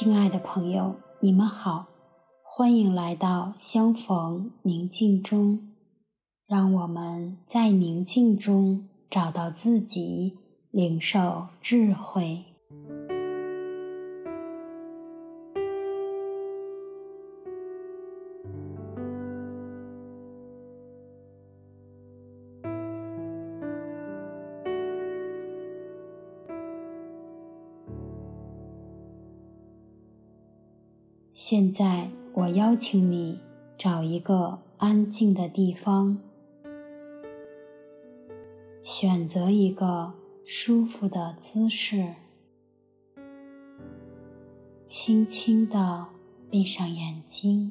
亲爱的朋友你们好，欢迎来到相逢宁静中，让我们在宁静中找到自己，领受智慧。现在，我邀请你找一个安静的地方，选择一个舒服的姿势，轻轻地闭上眼睛，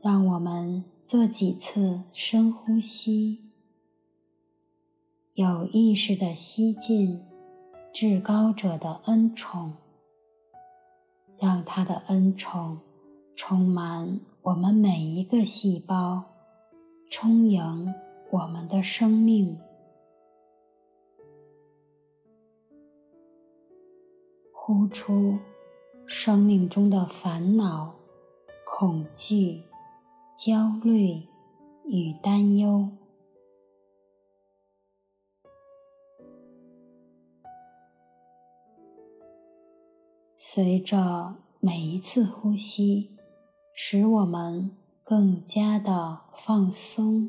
让我们做几次深呼吸，有意识的吸进。至高者的恩宠，让他的恩宠充满我们每一个细胞，充盈我们的生命。呼出生命中的烦恼、恐惧、焦虑与担忧。随着每一次呼吸，使我们更加的放松。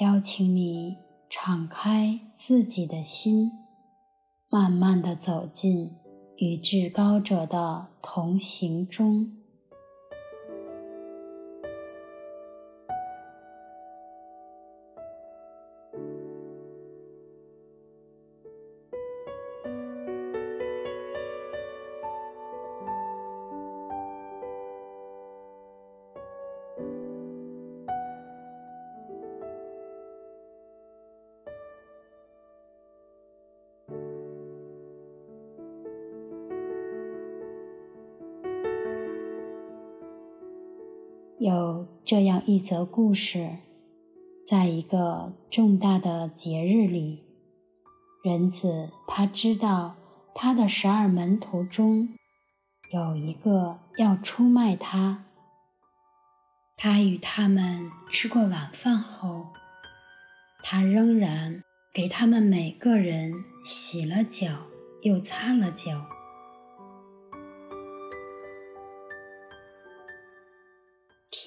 邀请你敞开自己的心，慢慢的走进与至高者的同行中。有这样一则故事，在一个重大的节日里，人子他知道他的十二门徒中有一个要出卖他，他与他们吃过晚饭后，他仍然给他们每个人洗了脚，又擦了脚。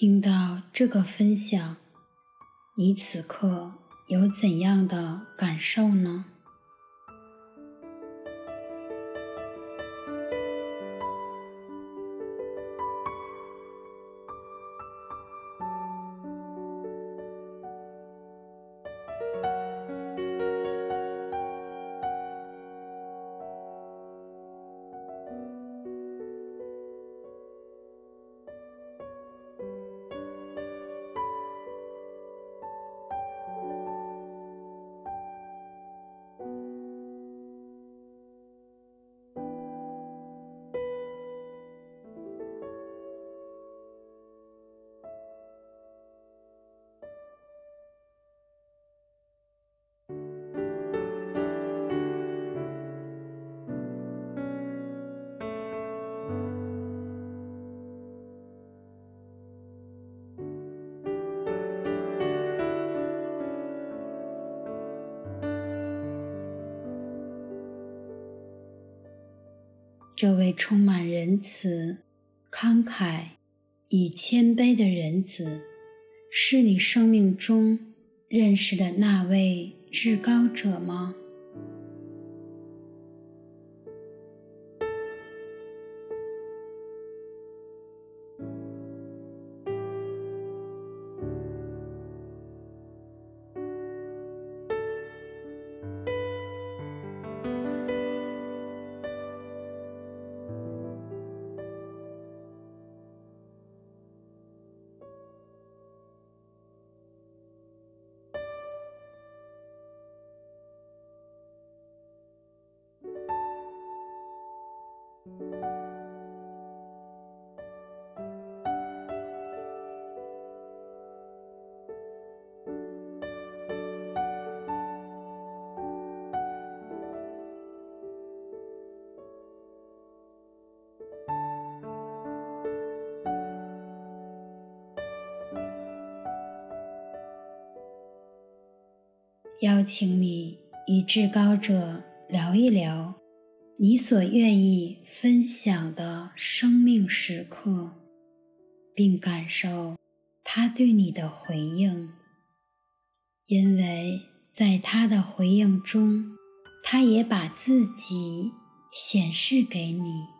听到这个分享，你此刻有怎样的感受呢？这位充满仁慈、慷慨与谦卑的仁子，是你生命中认识的那位至高者吗？邀请你与至高者聊一聊你所愿意分享的生命时刻，并感受他对你的回应，因为在他的回应中，他也把自己显示给你。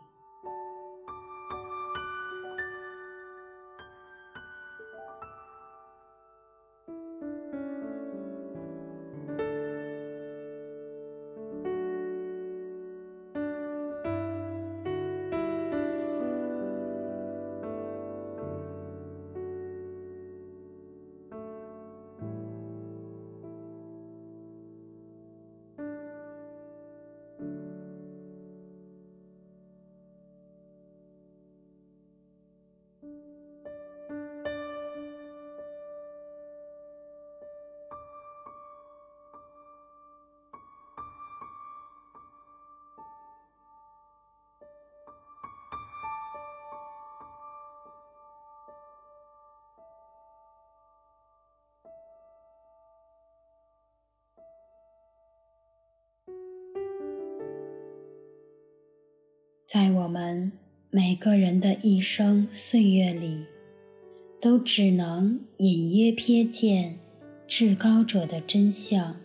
在我们每个人的一生岁月里，都只能隐约瞥见至高者的真相。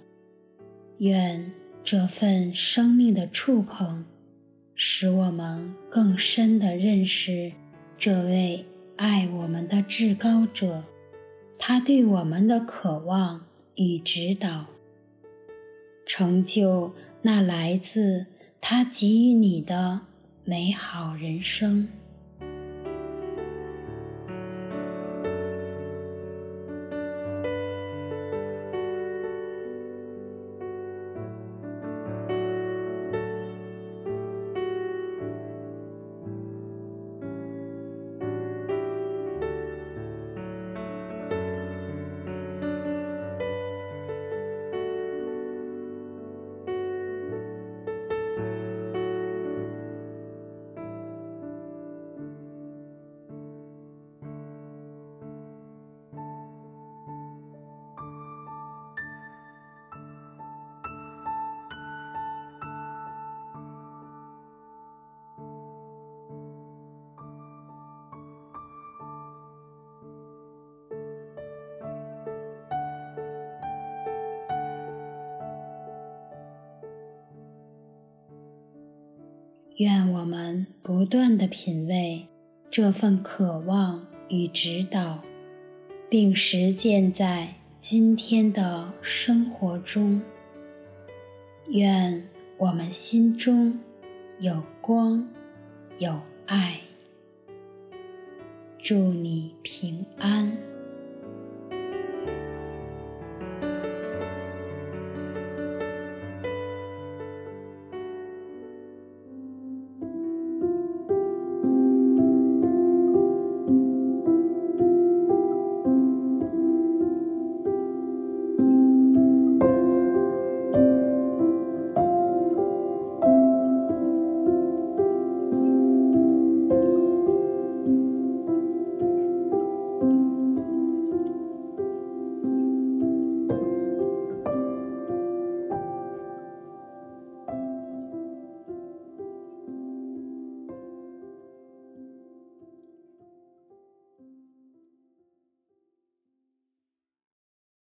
愿这份生命的触碰，使我们更深地认识这位爱我们的至高者，他对我们的渴望与指导，成就那来自他给予你的美好人生。愿我们不断的品味这份渴望与指导，并实践在今天的生活中。愿我们心中有光，有爱。祝你平安。